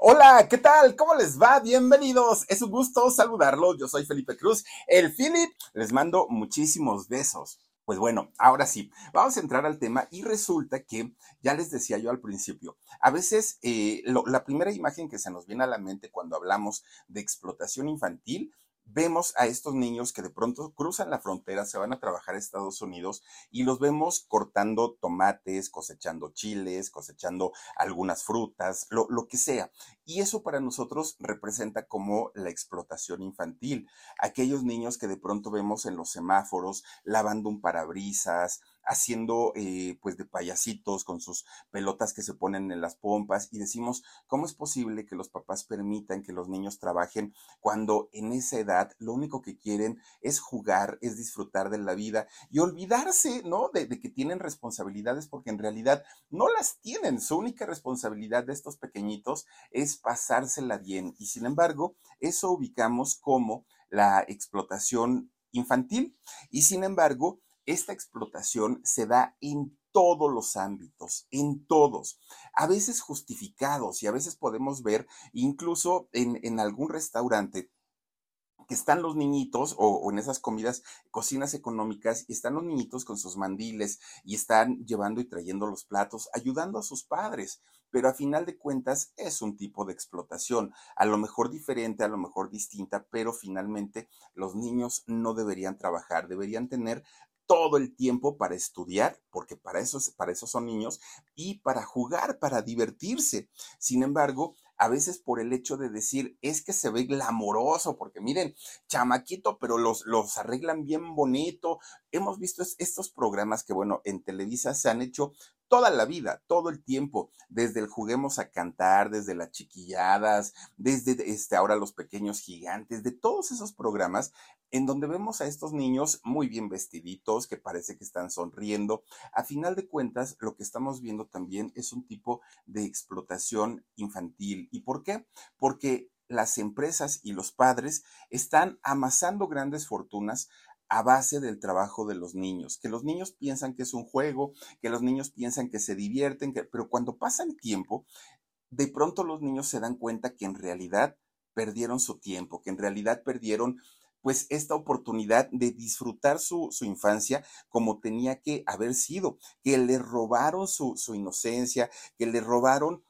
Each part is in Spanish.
Hola, ¿qué tal? ¿Cómo les va? Bienvenidos. Es un gusto saludarlos. Yo soy Felipe Cruz, el Philip. Les mando muchísimos besos. Pues bueno, ahora sí, vamos a entrar al tema y resulta que, ya les decía yo al principio, a veces eh, la primera imagen que se nos viene a la mente cuando hablamos de explotación infantil vemos a estos niños que de pronto cruzan la frontera, se van a trabajar a Estados Unidos y los vemos cortando tomates, cosechando chiles, cosechando algunas frutas, lo, lo, que sea. Y eso para nosotros representa como la explotación infantil. Aquellos niños que de pronto vemos en los semáforos lavando un parabrisas, haciendo eh, pues de payasitos con sus pelotas que se ponen en las pompas y decimos, ¿cómo es posible que los papás permitan que los niños trabajen cuando en esa edad lo único que quieren es jugar, es disfrutar de la vida y olvidarse, ¿no? De, de que tienen responsabilidades porque en realidad no las tienen. Su única responsabilidad de estos pequeñitos es pasársela bien y sin embargo eso ubicamos como la explotación infantil y sin embargo esta explotación se da en todos los ámbitos, en todos, a veces justificados y a veces podemos ver incluso en, algún restaurante que están los niñitos o, en esas comidas, cocinas económicas, y están los niñitos con sus mandiles y están llevando y trayendo los platos, ayudando a sus padres. Pero a final de cuentas es un tipo de explotación, a lo mejor diferente, a lo mejor distinta, pero finalmente los niños no deberían trabajar, deberían tener todo el tiempo para estudiar, porque para eso, para son niños, y para jugar, para divertirse. Sin embargo, a veces por el hecho de decir, es que se ve glamoroso, porque miren, chamaquito, pero los, los arreglan bien bonito. Hemos visto estos programas que, bueno, en Televisa se han hecho toda la vida, todo el tiempo, desde el juguemos a cantar, desde las chiquilladas, desde este ahora los pequeños gigantes, de todos esos programas en donde vemos a estos niños muy bien vestiditos, que parece que están sonriendo. A final de cuentas, lo que estamos viendo también es un tipo de explotación infantil. ¿Y por qué? Porque las empresas y los padres están amasando grandes fortunas a base del trabajo de los niños, que los niños piensan que es un juego, que los niños piensan que se divierten, que, pero cuando pasa el tiempo, de pronto los niños se dan cuenta que en realidad perdieron su tiempo, que en realidad perdieron pues esta oportunidad de disfrutar su, su, infancia como tenía que haber sido, que le robaron su, su inocencia, que le robaron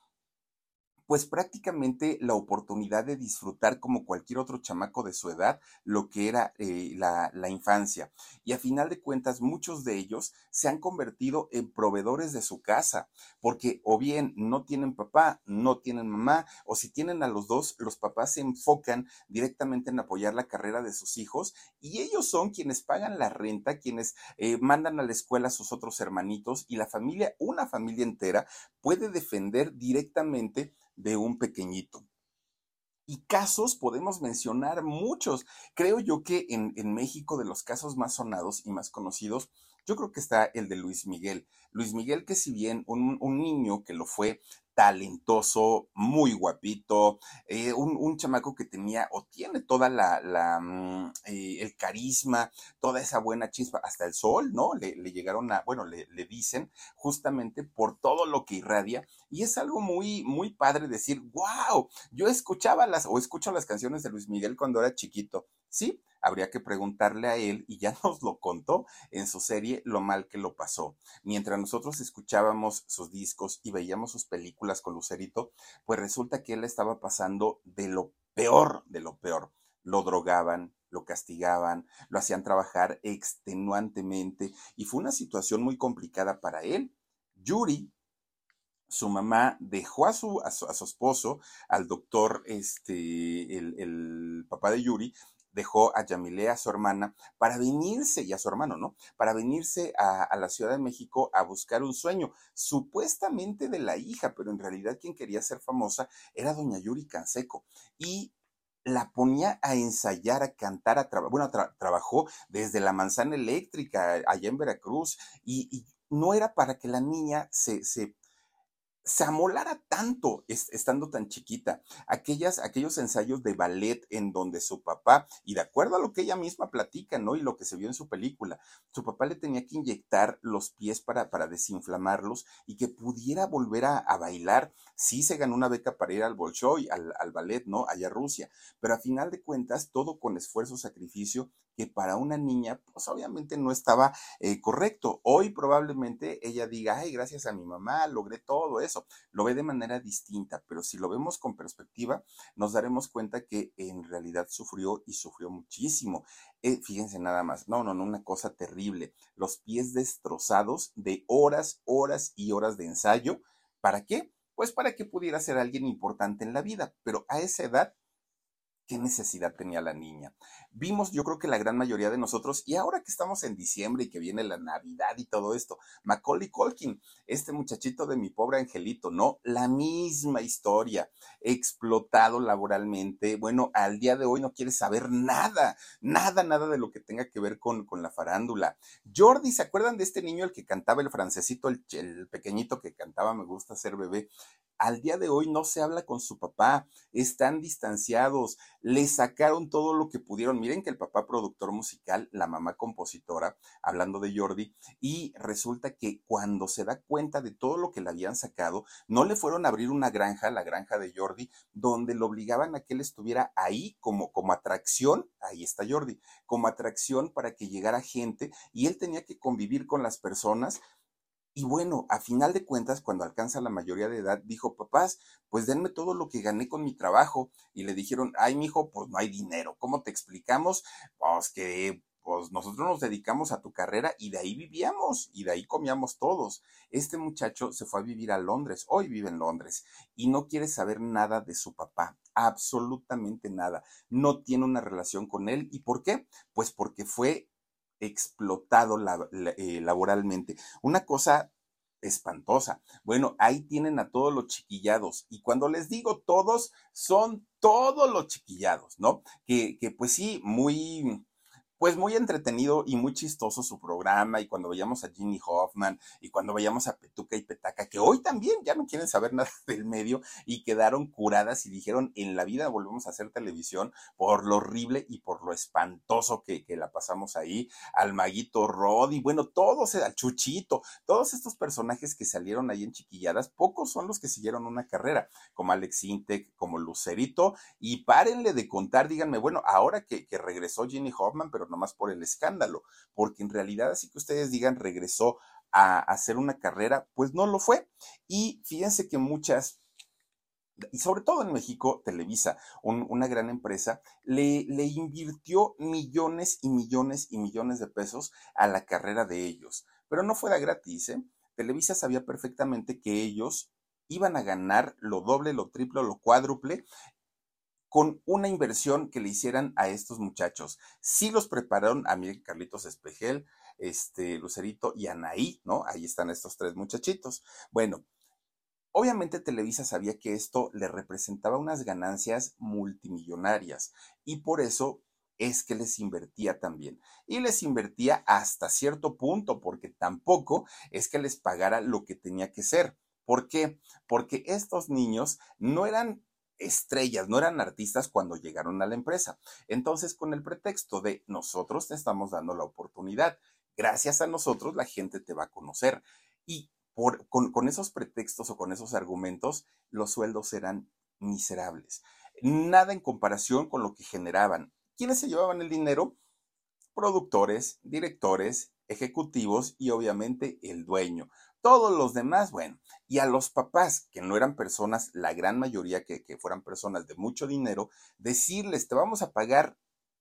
pues prácticamente la oportunidad de disfrutar como cualquier otro chamaco de su edad lo que era eh, la, la, infancia. Y a final de cuentas, muchos de ellos se han convertido en proveedores de su casa, porque o bien no tienen papá, no tienen mamá, o si tienen a los dos, los papás se enfocan directamente en apoyar la carrera de sus hijos y ellos son quienes pagan la renta, quienes eh, mandan a la escuela a sus otros hermanitos y la familia, una familia entera, puede defender directamente de un pequeñito. Y casos podemos mencionar muchos. Creo yo que en, en, México de los casos más sonados y más conocidos, yo creo que está el de Luis Miguel. Luis Miguel que si bien un, un niño que lo fue talentoso, muy guapito, eh, un, un, chamaco que tenía o tiene toda la, mm, eh, el carisma, toda esa buena chispa, hasta el sol, ¿no? Le, le llegaron a, bueno, le, le, dicen justamente por todo lo que irradia y es algo muy, muy padre decir, wow, yo escuchaba las o escucho las canciones de Luis Miguel cuando era chiquito Sí, habría que preguntarle a él y ya nos lo contó en su serie Lo mal que lo pasó. Mientras nosotros escuchábamos sus discos y veíamos sus películas con Lucerito, pues resulta que él estaba pasando de lo peor, de lo peor. Lo drogaban, lo castigaban, lo hacían trabajar extenuantemente y fue una situación muy complicada para él. Yuri, su mamá dejó a su, a su, esposo, al doctor, este, el, papá de Yuri, dejó a Yamile, a su hermana, para venirse, y a su hermano, ¿no? Para venirse a, la Ciudad de México a buscar un sueño, supuestamente de la hija, pero en realidad quien quería ser famosa era doña Yuri Canseco. Y la ponía a ensayar, a cantar, a trabajar, bueno, tra trabajó desde la manzana eléctrica allá en Veracruz y, no era para que la niña se se amolara tanto estando tan chiquita. Aquellas, aquellos ensayos de ballet en donde su papá, y de acuerdo a lo que ella misma platica, ¿no? Y lo que se vio en su película, su papá le tenía que inyectar los pies para, para desinflamarlos y que pudiera volver a, bailar. Sí se ganó una beca para ir al Bolshoi, al, al ballet, ¿no? Allá Rusia. Pero a final de cuentas, todo con esfuerzo, sacrificio, que para una niña, pues obviamente no estaba eh, correcto. Hoy probablemente ella diga, ay, gracias a mi mamá, logré todo eso. Lo ve de manera distinta, pero si lo vemos con perspectiva, nos daremos cuenta que en realidad sufrió y sufrió muchísimo. Eh, fíjense nada más, no, no, no, una cosa terrible. Los pies destrozados de horas, horas y horas de ensayo. ¿Para qué? Pues para que pudiera ser alguien importante en la vida, pero a esa edad ¿Qué necesidad tenía la niña? Vimos, yo creo que la gran mayoría de nosotros, y ahora que estamos en diciembre y que viene la Navidad y todo esto, Macaulay Colkin, este muchachito de mi pobre angelito, ¿no? La misma historia, explotado laboralmente, bueno, al día de hoy no quiere saber nada, nada, nada de lo que tenga que ver con, con la farándula. Jordi, ¿se acuerdan de este niño el que cantaba el francesito, el, el pequeñito que cantaba Me gusta ser bebé? Al día de hoy no se habla con su papá, están distanciados, le sacaron todo lo que pudieron. Miren que el papá productor musical, la mamá compositora, hablando de Jordi, y resulta que cuando se da cuenta de todo lo que le habían sacado, no le fueron a abrir una granja, la granja de Jordi, donde lo obligaban a que él estuviera ahí como, como atracción, ahí está Jordi, como atracción para que llegara gente y él tenía que convivir con las personas y bueno, a final de cuentas, cuando alcanza la mayoría de edad, dijo, papás, pues denme todo lo que gané con mi trabajo. Y le dijeron, ay, mijo, pues no hay dinero. ¿Cómo te explicamos? Pues que pues nosotros nos dedicamos a tu carrera y de ahí vivíamos y de ahí comíamos todos. Este muchacho se fue a vivir a Londres, hoy vive en Londres y no quiere saber nada de su papá, absolutamente nada. No tiene una relación con él. ¿Y por qué? Pues porque fue explotado eh, laboralmente. Una cosa espantosa. Bueno, ahí tienen a todos los chiquillados. Y cuando les digo todos, son todos los chiquillados, ¿no? Que, que pues sí, muy pues muy entretenido y muy chistoso su programa y cuando veíamos a Ginny Hoffman y cuando veíamos a Petuca y Petaca, que hoy también ya no quieren saber nada del medio y quedaron curadas y dijeron en la vida volvemos a hacer televisión por lo horrible y por lo espantoso que, que la pasamos ahí, al maguito Rod y bueno, todos, al Chuchito, todos estos personajes que salieron ahí en chiquilladas, pocos son los que siguieron una carrera, como Alex Intec, como Lucerito, y párenle de contar, díganme, bueno, ahora que, que regresó Ginny Hoffman, pero nomás por el escándalo, porque en realidad, así que ustedes digan, regresó a hacer una carrera, pues no lo fue. Y fíjense que muchas y sobre todo en México, Televisa, un, una gran empresa, le, le, invirtió millones y millones y millones de pesos a la carrera de ellos. Pero no fuera gratis, ¿eh? Televisa sabía perfectamente que ellos iban a ganar lo doble, lo triple, lo cuádruple con una inversión que le hicieran a estos muchachos. Sí los prepararon a Miguel Carlitos Espejel, este, Lucerito y Anaí, ¿no? Ahí están estos tres muchachitos. Bueno, obviamente Televisa sabía que esto le representaba unas ganancias multimillonarias y por eso es que les invertía también. Y les invertía hasta cierto punto, porque tampoco es que les pagara lo que tenía que ser. ¿Por qué? Porque estos niños no eran estrellas, no eran artistas cuando llegaron a la empresa. Entonces, con el pretexto de nosotros te estamos dando la oportunidad, gracias a nosotros la gente te va a conocer. Y por, con, con esos pretextos o con esos argumentos, los sueldos eran miserables. Nada en comparación con lo que generaban ¿quiénes se llevaban el dinero? Productores, directores, ejecutivos y obviamente el dueño. Todos los demás, bueno, y a los papás, que no eran personas, la gran mayoría que, que fueran personas de mucho dinero, decirles, te vamos a pagar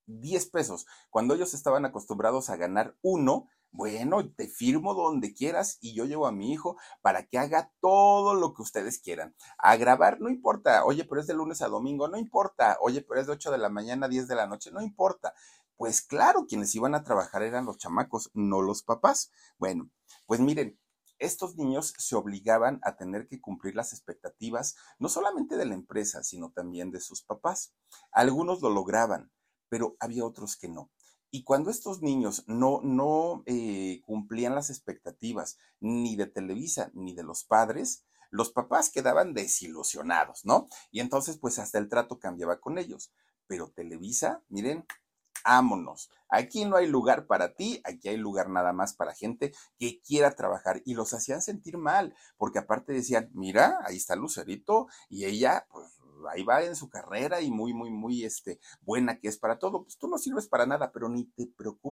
10 pesos, cuando ellos estaban acostumbrados a ganar uno, bueno, te firmo donde quieras y yo llevo a mi hijo para que haga todo lo que ustedes quieran. A grabar, no importa. Oye, pero es de lunes a domingo, no importa. Oye, pero es de 8 de la mañana a 10 de la noche, no importa. Pues claro, quienes iban a trabajar eran los chamacos, no los papás. Bueno, pues miren, estos niños se obligaban a tener que cumplir las expectativas no solamente de la empresa, sino también de sus papás. Algunos lo lograban, pero había otros que no. Y cuando estos niños no, no eh, cumplían las expectativas ni de Televisa ni de los padres, los papás quedaban desilusionados, ¿no? Y entonces, pues hasta el trato cambiaba con ellos. Pero Televisa, miren, ámonos. Aquí no hay lugar para ti, aquí hay lugar nada más para gente que quiera trabajar. Y los hacían sentir mal, porque aparte decían, mira, ahí está Lucerito y ella, pues ahí va en su carrera y muy, muy, muy este, buena que es para todo. Pues tú no sirves para nada, pero ni te preocupes.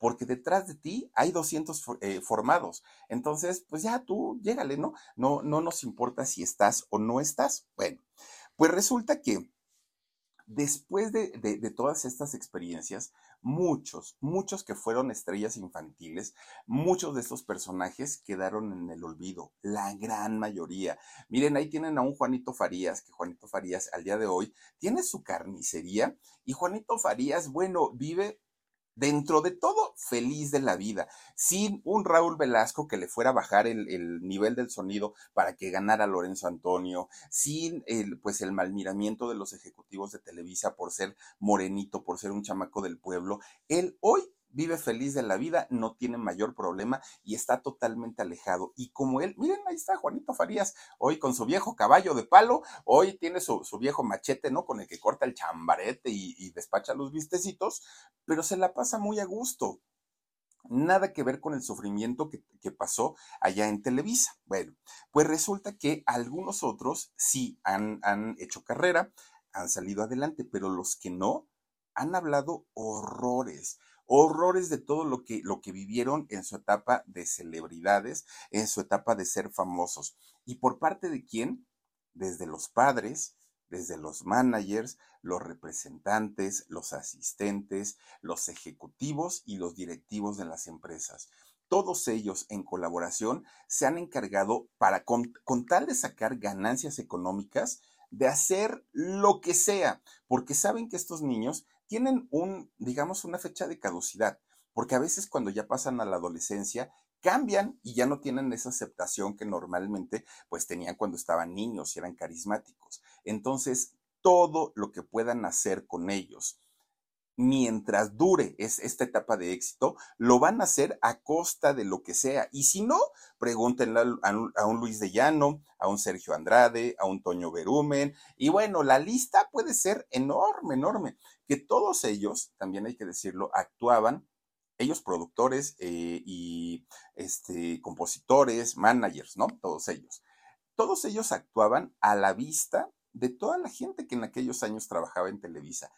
Porque detrás de ti hay 200 eh, formados. Entonces, pues ya tú, llégale, ¿no? ¿no? No nos importa si estás o no estás. Bueno, pues resulta que después de, de, todas estas experiencias, muchos, muchos que fueron estrellas infantiles, muchos de estos personajes quedaron en el olvido, la gran mayoría. Miren, ahí tienen a un Juanito Farías, que Juanito Farías al día de hoy tiene su carnicería y Juanito Farías, bueno, vive dentro de todo, feliz de la vida, sin un Raúl Velasco que le fuera a bajar el, nivel del sonido para que ganara Lorenzo Antonio, sin el, pues el malmiramiento de los ejecutivos de Televisa por ser morenito, por ser un chamaco del pueblo. Él hoy vive feliz de la vida, no tiene mayor problema y está totalmente alejado. Y como él, miren, ahí está Juanito Farías, hoy con su viejo caballo de palo, hoy tiene su, viejo machete, ¿no? Con el que corta el chambarete y, despacha los vistecitos, pero se la pasa muy a gusto. Nada que ver con el sufrimiento que, que pasó allá en Televisa. Bueno, pues resulta que algunos otros sí han, han hecho carrera, han salido adelante, pero los que no, han hablado horrores horrores de todo lo que, lo que vivieron en su etapa de celebridades, en su etapa de ser famosos. ¿Y por parte de quién? Desde los padres, desde los managers, los representantes, los asistentes, los ejecutivos y los directivos de las empresas. Todos ellos en colaboración se han encargado para, con, con tal de sacar ganancias económicas, de hacer lo que sea, porque saben que estos niños tienen un, digamos, una fecha de caducidad, porque a veces cuando ya pasan a la adolescencia, cambian y ya no tienen esa aceptación que normalmente pues tenían cuando estaban niños y eran carismáticos. Entonces, todo lo que puedan hacer con ellos, mientras dure es esta etapa de éxito, lo van a hacer a costa de lo que sea. Y si no, pregúntenle a, un Luis de Llano, a un Sergio Andrade, a un Toño Berumen. Y bueno, la lista puede ser enorme, enorme. Que todos ellos, también hay que decirlo, actuaban ellos productores eh, y este, compositores, managers, ¿no? Todos ellos. Todos ellos actuaban a la vista de toda la gente que en aquellos años trabajaba en Televisa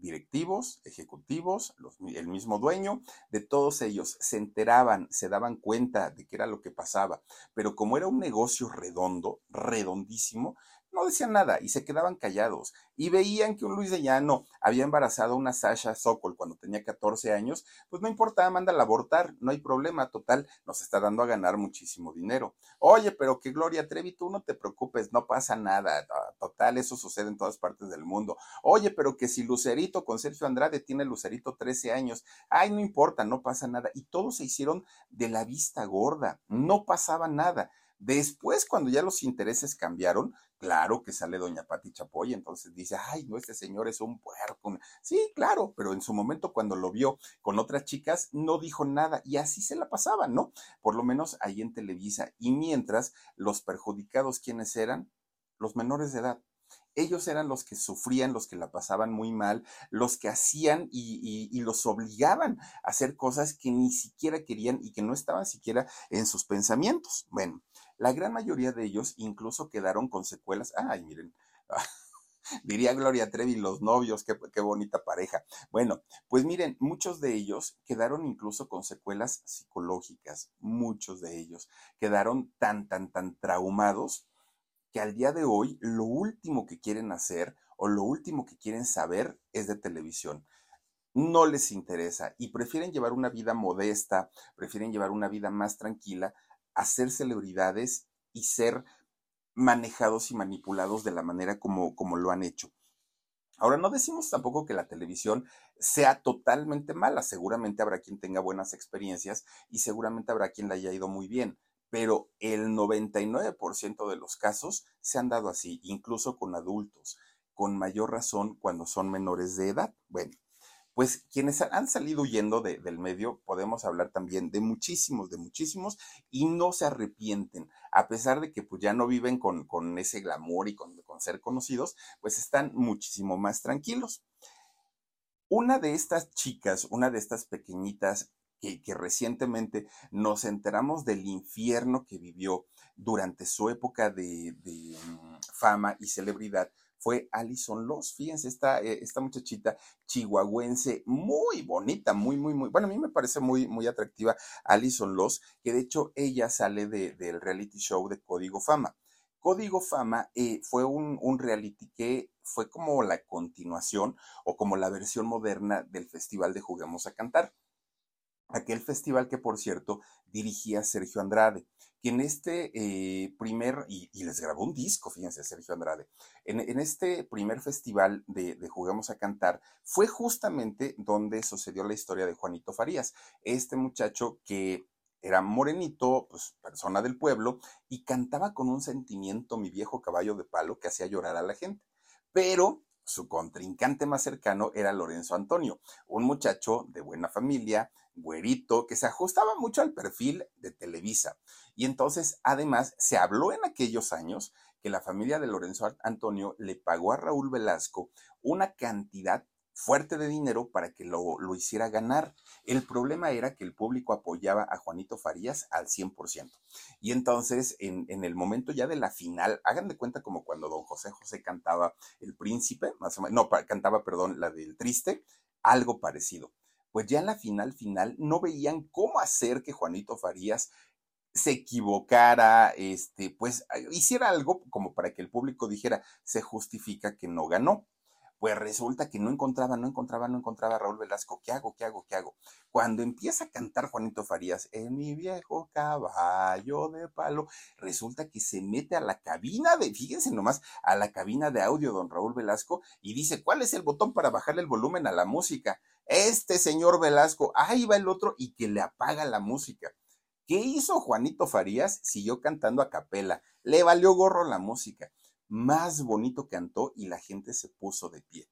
directivos, ejecutivos, el mismo dueño, de todos ellos se enteraban, se daban cuenta de qué era lo que pasaba, pero como era un negocio redondo, redondísimo, no decían nada y se quedaban callados. Y veían que un Luis de Llano había embarazado a una Sasha Sokol cuando tenía 14 años, pues no importa, mándala abortar, no hay problema, total, nos está dando a ganar muchísimo dinero. Oye, pero que Gloria Trevi, tú no te preocupes, no pasa nada, total, eso sucede en todas partes del mundo. Oye, pero que si Lucerito con Sergio Andrade tiene Lucerito 13 años, ay, no importa, no pasa nada. Y todos se hicieron de la vista gorda, no pasaba nada Después, cuando ya los intereses cambiaron, claro que sale doña Pati Chapoy, entonces dice, ay, no, este señor es un puerco. Sí, claro, pero en su momento cuando lo vio con otras chicas, no dijo nada y así se la pasaba, ¿no? Por lo menos ahí en Televisa. Y mientras, los perjudicados, ¿quiénes eran? Los menores de edad ellos eran los que sufrían, los que la pasaban muy mal, los que hacían y, los obligaban a hacer cosas que ni siquiera querían y que no estaban siquiera en sus pensamientos. Bueno, la gran mayoría de ellos incluso quedaron con secuelas. Ay, miren. Diría Gloria Trevi, los novios, qué, qué, bonita pareja. Bueno, pues miren, muchos de ellos quedaron incluso con secuelas psicológicas, muchos de ellos quedaron tan, tan, tan traumados que al día de hoy lo último que quieren hacer o lo último que quieren saber es de televisión. No les interesa y prefieren llevar una vida modesta, prefieren llevar una vida más tranquila, a ser celebridades y ser manejados y manipulados de la manera como, como lo han hecho. Ahora, no decimos tampoco que la televisión sea totalmente mala, seguramente habrá quien tenga buenas experiencias y seguramente habrá quien la haya ido muy bien pero el 99% de los casos se han dado así, incluso con adultos, con mayor razón cuando son menores de edad. Bueno, pues quienes han salido huyendo del medio, podemos hablar también de muchísimos, de muchísimos, y no se arrepienten, a pesar de que pues ya no viven con, ese glamour y con, con ser conocidos, pues están muchísimo más tranquilos. Una de estas chicas, una de estas pequeñitas que, recientemente nos enteramos del infierno que vivió durante su época de, mm, fama y celebridad fue Alison Loss. Fíjense, esta, eh, esta muchachita chihuahuense muy bonita, muy, muy, muy, bueno, a mí me parece muy, muy atractiva Alison Loss, que de hecho ella sale del reality show de Código Fama. Código Fama eh, fue un, un, reality que fue como la continuación o como la versión moderna del Festival de Juguemos a Cantar aquel festival que por cierto dirigía Sergio Andrade, que en este eh, primer, y, les grabó un disco, fíjense, Sergio Andrade, en, este primer festival de, de Juguemos a Cantar, fue justamente donde sucedió la historia de Juanito Farías, este muchacho que era morenito, pues persona del pueblo, y cantaba con un sentimiento mi viejo caballo de palo que hacía llorar a la gente. Pero su contrincante más cercano era Lorenzo Antonio, un muchacho de buena familia, güerito, que se ajustaba mucho al perfil de Televisa. Y entonces, además, se habló en aquellos años que la familia de Lorenzo Antonio le pagó a Raúl Velasco una cantidad fuerte de dinero para que lo, hiciera ganar. El problema era que el público apoyaba a Juanito Farías al 100%. Y entonces, en, en, el momento ya de la final, hagan de cuenta como cuando don José José cantaba El Príncipe, más o menos, no, cantaba, perdón, la del Triste, algo parecido pues ya en la final final no veían cómo hacer que Juanito Farías se equivocara, este, pues hiciera algo como para que el público dijera, se justifica que no ganó. Pues resulta que no encontraba, no encontraba, no encontraba a Raúl Velasco. ¿Qué hago? ¿Qué hago? ¿Qué hago? Cuando empieza a cantar Juanito Farías, en mi viejo caballo de palo, resulta que se mete a la cabina de, fíjense nomás, a la cabina de audio don Raúl Velasco y dice, ¿cuál es el botón para bajarle el volumen a la música? Este señor Velasco, ahí va el otro y que le apaga la música. ¿Qué hizo Juanito Farías? Siguió cantando a capela. Le valió gorro la música más bonito cantó y la gente se puso de pie.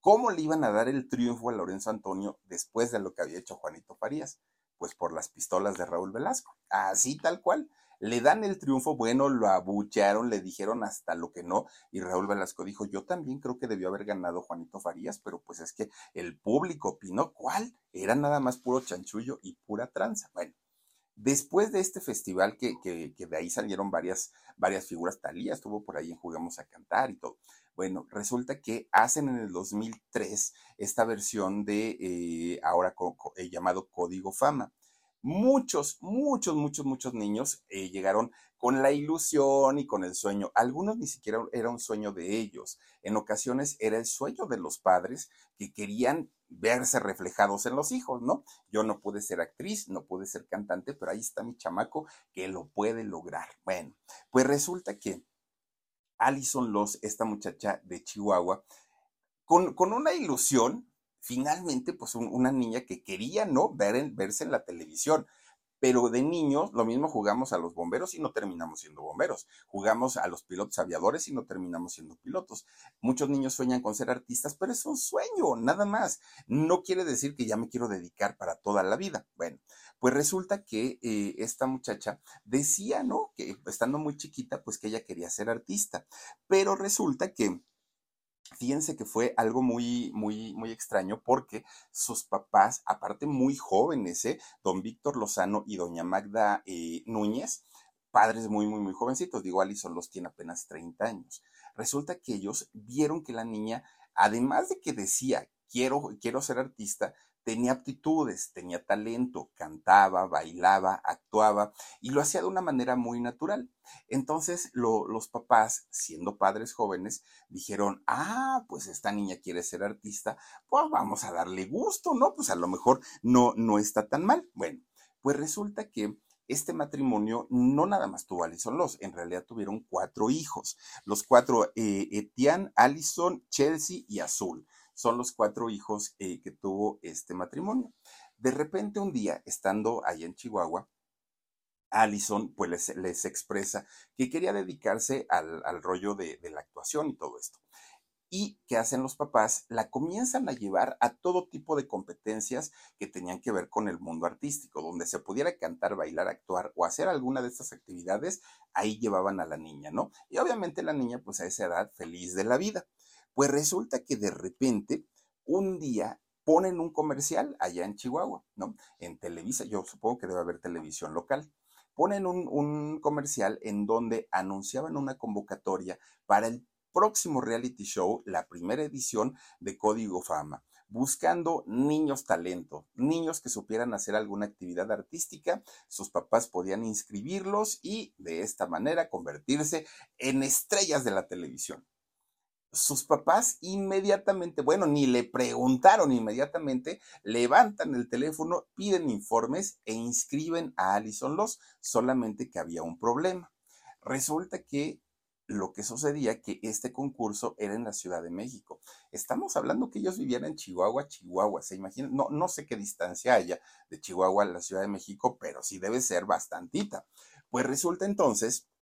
¿Cómo le iban a dar el triunfo a Lorenzo Antonio después de lo que había hecho Juanito Farías? Pues por las pistolas de Raúl Velasco. Así tal cual. Le dan el triunfo, bueno, lo abuchearon, le dijeron hasta lo que no, y Raúl Velasco dijo, yo también creo que debió haber ganado Juanito Farías, pero pues es que el público opinó, ¿cuál? Era nada más puro chanchullo y pura tranza. Bueno, Después de este festival, que, que, de ahí salieron varias, varias figuras, Talía estuvo por ahí en Jugamos a Cantar y todo. Bueno, resulta que hacen en el 2003 esta versión de eh, ahora eh, llamado Código Fama. Muchos, muchos, muchos, muchos niños eh, llegaron con la ilusión y con el sueño. Algunos ni siquiera era un sueño de ellos. En ocasiones era el sueño de los padres que querían verse reflejados en los hijos, ¿no? Yo no pude ser actriz, no pude ser cantante, pero ahí está mi chamaco que lo puede lograr. Bueno, pues resulta que Alison Loss, esta muchacha de Chihuahua, con, con una ilusión, finalmente, pues una niña que quería, ¿no? Ver verse en la televisión. pero de niños lo mismo jugamos a los bomberos y no terminamos siendo bomberos, jugamos a los pilotos aviadores y no terminamos siendo pilotos. Muchos niños sueñan con ser artistas, pero es un sueño, nada más. No quiere decir que ya me quiero dedicar para toda la vida. Bueno, pues resulta que eh, esta muchacha decía, ¿no? Que estando muy chiquita, pues que ella quería ser artista, pero resulta que Fíjense que fue algo muy, muy, muy extraño porque sus papás, aparte muy jóvenes, ¿eh? don Víctor Lozano y doña Magda eh, Núñez, padres muy, muy, muy jovencitos, digo, Alison los tiene apenas 30 años. Resulta que ellos vieron que la niña, además de que decía, quiero, quiero ser artista, tenía aptitudes, tenía talento, cantaba, bailaba, actuaba y lo hacía de una manera muy natural. Entonces los papás, siendo padres jóvenes, dijeron, ah, pues esta niña quiere ser artista, pues vamos a darle gusto, ¿no? Pues a lo mejor no, no está tan mal. Bueno, pues resulta que este matrimonio no nada más tuvo Alison Loss, en realidad tuvieron cuatro hijos. Los cuatro, eh, Etienne, Alison, Chelsea y Azul son los cuatro hijos eh, que tuvo este matrimonio. De repente un día, estando allá en Chihuahua, Allison pues les, expresa que quería dedicarse al, rollo de, de, la actuación y todo esto. ¿Y qué hacen los papás? La comienzan a llevar a todo tipo de competencias que tenían que ver con el mundo artístico, donde se pudiera cantar, bailar, actuar o hacer alguna de estas actividades, ahí llevaban a la niña, ¿no? Y obviamente la niña pues a esa edad feliz de la vida. Pues resulta que de repente, un día ponen un comercial allá en Chihuahua, ¿no? En Televisa, yo supongo que debe haber televisión local. Ponen un, comercial en donde anunciaban una convocatoria para el próximo reality show, la primera edición de Código Fama, buscando niños talento, niños que supieran hacer alguna actividad artística, sus papás podían inscribirlos y de esta manera convertirse en estrellas de la televisión sus papás inmediatamente, bueno, ni le preguntaron inmediatamente, levantan el teléfono, piden informes e inscriben a Alison Loss, solamente que había un problema. Resulta que lo que sucedía que este concurso era en la Ciudad de México. Estamos hablando que ellos vivían en Chihuahua, Chihuahua, se imaginan, no, no sé qué distancia haya de Chihuahua a la Ciudad de México, pero sí debe ser bastantita. Pues resulta entonces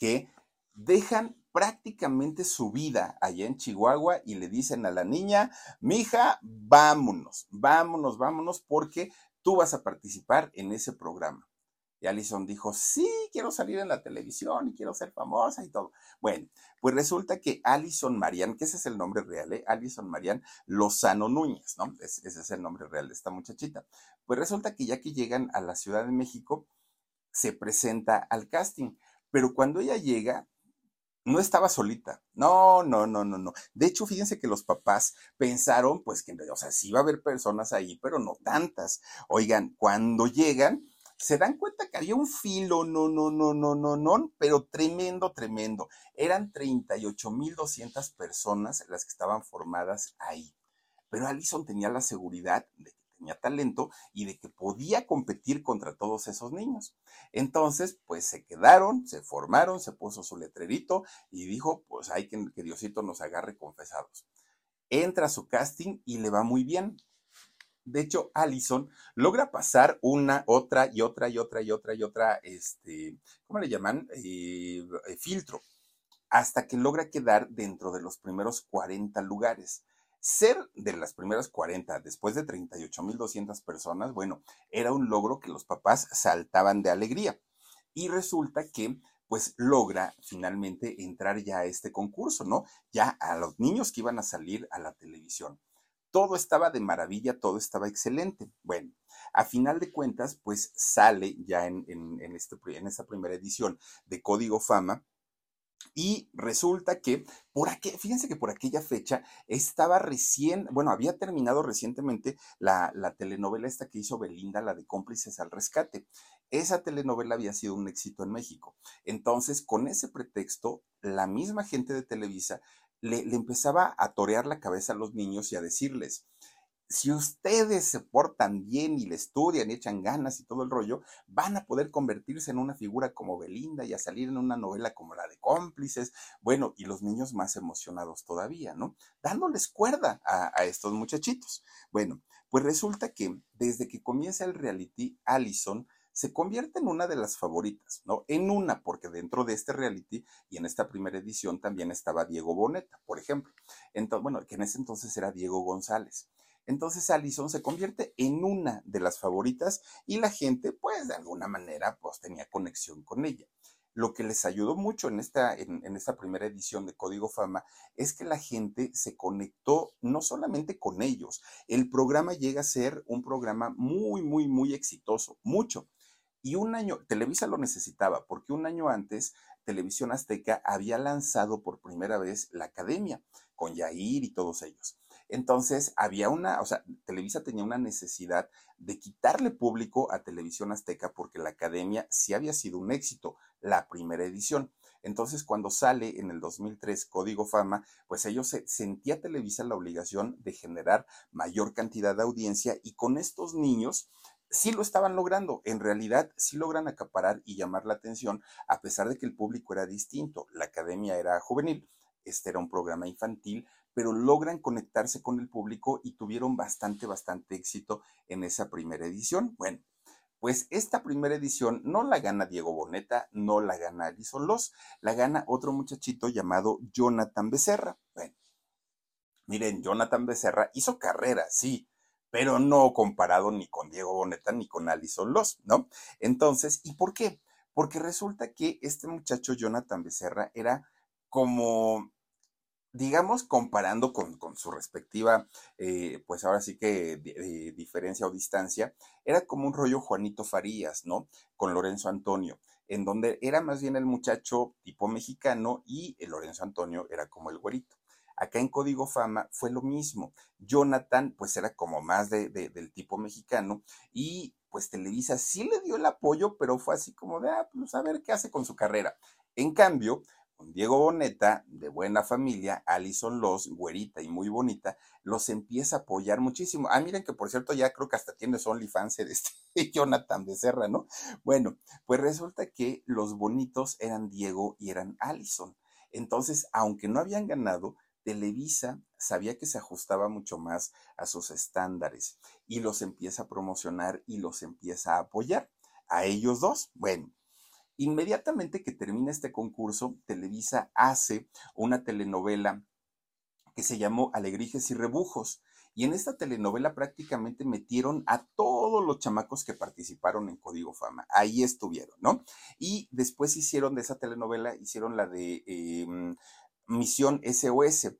que dejan prácticamente su vida allá en Chihuahua y le dicen a la niña, mija, vámonos, vámonos, vámonos, porque tú vas a participar en ese programa. Y Alison dijo, sí, quiero salir en la televisión y quiero ser famosa y todo. Bueno, pues resulta que Alison Marian, que ese es el nombre real, ¿eh? Alison Marian Lozano Núñez, ¿no? ese es el nombre real de esta muchachita. Pues resulta que ya que llegan a la Ciudad de México, se presenta al casting. Pero cuando ella llega, no estaba solita. No, no, no, no, no. De hecho, fíjense que los papás pensaron, pues que, o sea, sí iba a haber personas ahí, pero no tantas. Oigan, cuando llegan, se dan cuenta que había un filo, no, no, no, no, no, no, pero tremendo, tremendo. Eran 38.200 personas las que estaban formadas ahí. Pero Allison tenía la seguridad de tenía talento y de que podía competir contra todos esos niños. Entonces, pues se quedaron, se formaron, se puso su letrerito y dijo, pues hay que, que Diosito nos agarre confesados. Entra su casting y le va muy bien. De hecho, Allison logra pasar una, otra y otra y otra y otra y otra, este, ¿cómo le llaman? Eh, eh, filtro, hasta que logra quedar dentro de los primeros 40 lugares. Ser de las primeras 40 después de 38.200 personas, bueno, era un logro que los papás saltaban de alegría. Y resulta que pues logra finalmente entrar ya a este concurso, ¿no? Ya a los niños que iban a salir a la televisión. Todo estaba de maravilla, todo estaba excelente. Bueno, a final de cuentas, pues sale ya en, en, este, en esta primera edición de Código Fama Y resulta que por aquel, fíjense que por aquella fecha estaba recién, bueno, había terminado recientemente la, la telenovela esta que hizo Belinda, la de cómplices al rescate. Esa telenovela había sido un éxito en México. Entonces, con ese pretexto, la misma gente de Televisa le, le empezaba a torear la cabeza a los niños y a decirles, si ustedes se portan bien y le estudian y echan ganas y todo el rollo, van a poder convertirse en una figura como Belinda y a salir en una novela como la de cómplices. Bueno, y los niños más emocionados todavía, ¿no? Dándoles cuerda a, estos muchachitos. Bueno, pues resulta que desde que comienza el reality, Allison se convierte en una de las favoritas, ¿no? En una, porque dentro de este reality y en esta primera edición también estaba Diego Boneta, por ejemplo. Entonces, bueno, que en ese entonces era Diego González. Entonces Allison se convierte en una de las favoritas y la gente, pues de alguna manera, pues tenía conexión con ella. Lo que les ayudó mucho en esta, en, en esta primera edición de Código Fama es que la gente se conectó no solamente con ellos, el programa llega a ser un programa muy, muy, muy exitoso, mucho. Y un año, Televisa lo necesitaba, porque un año antes, Televisión Azteca había lanzado por primera vez la academia, con Yair y todos ellos. Entonces, había una, o sea, Televisa tenía una necesidad de quitarle público a Televisión Azteca porque la academia sí había sido un éxito, la primera edición. Entonces, cuando sale en el 2003 Código Fama, pues ellos se, sentía Televisa la obligación de generar mayor cantidad de audiencia y con estos niños sí lo estaban logrando. En realidad, sí logran acaparar y llamar la atención, a pesar de que el público era distinto. La academia era juvenil, este era un programa infantil, pero logran conectarse con el público y tuvieron bastante, bastante éxito en esa primera edición. Bueno, pues esta primera edición no la gana Diego Boneta, no la gana Alison Loss, la gana otro muchachito llamado Jonathan Becerra. Bueno, miren, Jonathan Becerra hizo carrera, sí, pero no comparado ni con Diego Boneta ni con Alison Loss, ¿no? Entonces, ¿y por qué? Porque resulta que este muchacho Jonathan Becerra era como digamos, comparando con, con su respectiva, eh, pues ahora sí que diferencia o distancia, era como un rollo Juanito Farías, ¿no? Con Lorenzo Antonio, en donde era más bien el muchacho tipo mexicano y el Lorenzo Antonio era como el güerito. Acá en Código Fama fue lo mismo. Jonathan, pues era como más de, de, del tipo mexicano y pues Televisa sí le dio el apoyo, pero fue así como de, ah, pues a ver qué hace con su carrera. En cambio, Diego Boneta, de buena familia, Alison Los, güerita y muy bonita, los empieza a apoyar muchísimo. Ah, miren que por cierto ya creo que hasta tiene su OnlyFans de este Jonathan Becerra, ¿no? Bueno, pues resulta que los bonitos eran Diego y eran Alison. Entonces, aunque no habían ganado, Televisa sabía que se ajustaba mucho más a sus estándares y los empieza a promocionar y los empieza a apoyar. A ellos dos, bueno, Inmediatamente que termina este concurso, Televisa hace una telenovela que se llamó Alegrijes y Rebujos. Y en esta telenovela prácticamente metieron a todos los chamacos que participaron en Código Fama. Ahí estuvieron, ¿no? Y después hicieron de esa telenovela, hicieron la de eh, Misión SOS.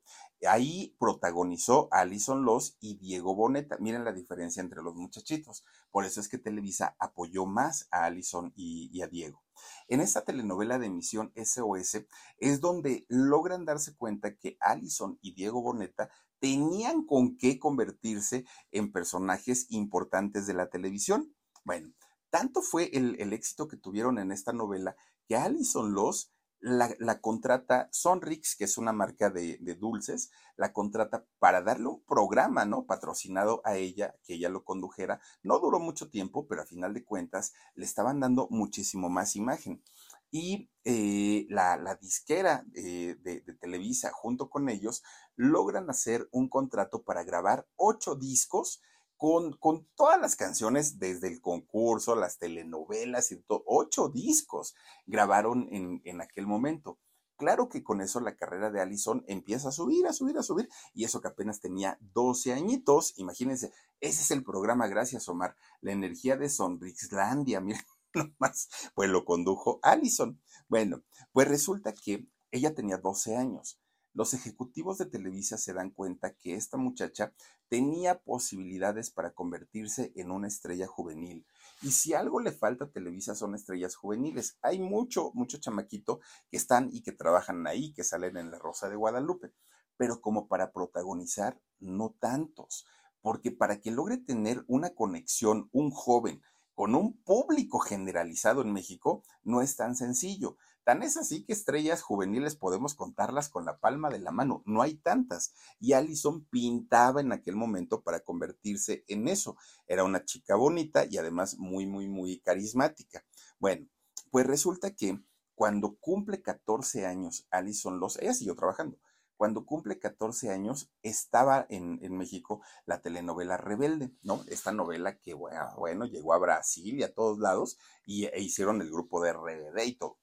Ahí protagonizó a Alison Loss y Diego Boneta. Miren la diferencia entre los muchachitos. Por eso es que Televisa apoyó más a Alison y a Diego. En esta telenovela de emisión SOS es donde logran darse cuenta que Alison y Diego Boneta tenían con qué convertirse en personajes importantes de la televisión. Bueno, tanto fue el, el éxito que tuvieron en esta novela que Alison Loss la, contrata Sonrix, que es una marca de, dulces, la contrata para darle un programa, ¿no? Patrocinado a ella, que ella lo condujera. No duró mucho tiempo, pero a final de cuentas le estaban dando muchísimo más imagen. Y eh, la, disquera eh, de Televisa, junto con ellos, logran hacer un contrato para grabar ocho discos con, todas las canciones, desde el concurso, las telenovelas y todo, ocho discos grabaron en, en, aquel momento. Claro que con eso la carrera de Allison empieza a subir, a subir, a subir, y eso que apenas tenía 12 añitos, imagínense, ese es el programa, gracias Omar, la energía de Sonrixlandia, miren nomás, pues lo condujo Allison. Bueno, pues resulta que ella tenía 12 años los ejecutivos de Televisa se dan cuenta que esta muchacha tenía posibilidades para convertirse en una estrella juvenil. Y si algo le falta a Televisa son estrellas juveniles. Hay mucho, mucho chamaquito que están y que trabajan ahí, que salen en La Rosa de Guadalupe. Pero como para protagonizar, no tantos. Porque para que logre tener una conexión un joven con un público generalizado en México, no es tan sencillo. Tan es así que estrellas juveniles podemos contarlas con la palma de la mano, no hay tantas. Y Allison pintaba en aquel momento para convertirse en eso. Era una chica bonita y además muy, muy, muy carismática. Bueno, pues resulta que cuando cumple 14 años, Allison Los, ella siguió trabajando. Cuando cumple 14 años, estaba en, México la telenovela Rebelde, ¿no? Esta novela que, bueno, llegó a Brasil y a todos lados y, e hicieron el grupo de RBD y todo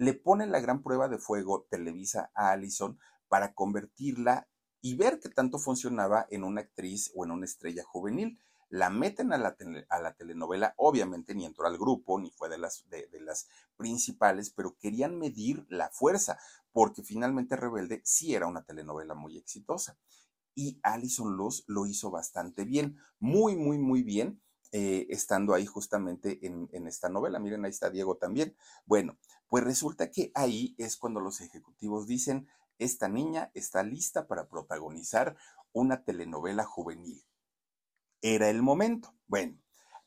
le pone la gran prueba de fuego Televisa a Allison para convertirla y ver qué tanto funcionaba en una actriz o en una estrella juvenil. La meten a la, a la telenovela, obviamente ni entró al grupo, ni fue de las, de, de las principales, pero querían medir la fuerza, porque finalmente Rebelde sí era una telenovela muy exitosa. Y Alison Luz lo hizo bastante bien, muy, muy, muy bien eh, estando ahí justamente en, en, esta novela. Miren, ahí está Diego también. Bueno, pues resulta que ahí es cuando los ejecutivos dicen, esta niña está lista para protagonizar una telenovela juvenil. Era el momento. Bueno,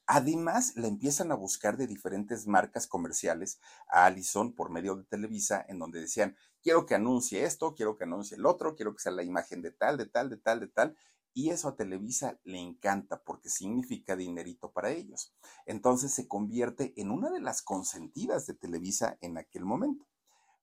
Además, la empiezan a buscar de diferentes marcas comerciales a Allison por medio de Televisa, en donde decían, quiero que anuncie esto, quiero que anuncie el otro, quiero que sea la imagen de tal, de tal, de tal, de tal, y eso a Televisa le encanta porque significa dinerito para ellos. Entonces se convierte en una de las consentidas de Televisa en aquel momento.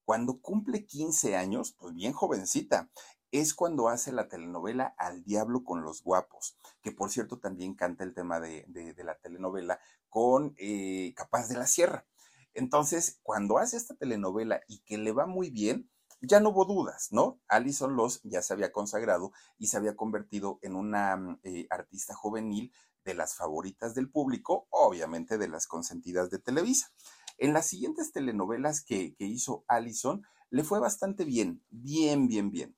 Cuando cumple 15 años, pues bien jovencita, es cuando hace la telenovela Al Diablo con los Guapos, que por cierto también canta el tema de, la telenovela con eh, Capaz de la Sierra. Entonces, cuando hace esta telenovela y que le va muy bien, ya no hubo dudas, ¿no? Alison Loss ya se había consagrado y se había convertido en una mm, eh, artista juvenil de las favoritas del público, obviamente de las consentidas de Televisa. En las siguientes telenovelas que, que hizo Alison, le fue bastante bien, bien, bien, bien.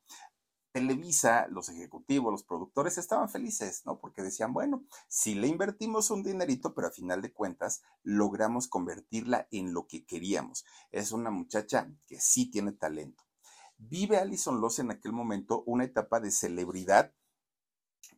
Televisa, los ejecutivos, los productores estaban felices, ¿no? Porque decían, bueno, si le invertimos un dinerito, pero a final de cuentas logramos convertirla en lo que queríamos. Es una muchacha que sí tiene talento vive Alison Loss en aquel momento una etapa de celebridad,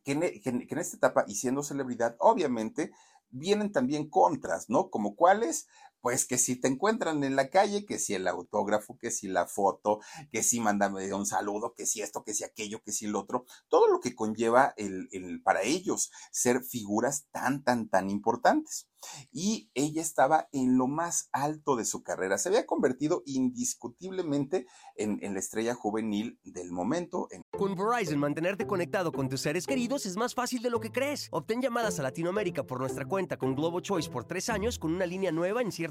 que en, que en, esta etapa, y siendo celebridad, obviamente, vienen también contras, ¿no? Como cuáles, pues que si te encuentran en la calle, que si el autógrafo, que si la foto, que si mándame un saludo, que si esto, que si aquello, que si el otro, todo lo que conlleva el, el, para ellos ser figuras tan, tan, tan importantes y ella estaba en lo más alto de su carrera. Se había convertido indiscutiblemente en, la estrella juvenil del momento. Con Verizon, mantenerte conectado con tus seres queridos es más fácil de lo que crees. Obtén llamadas a Latinoamérica por nuestra cuenta con Globo Choice por tres años con una línea nueva en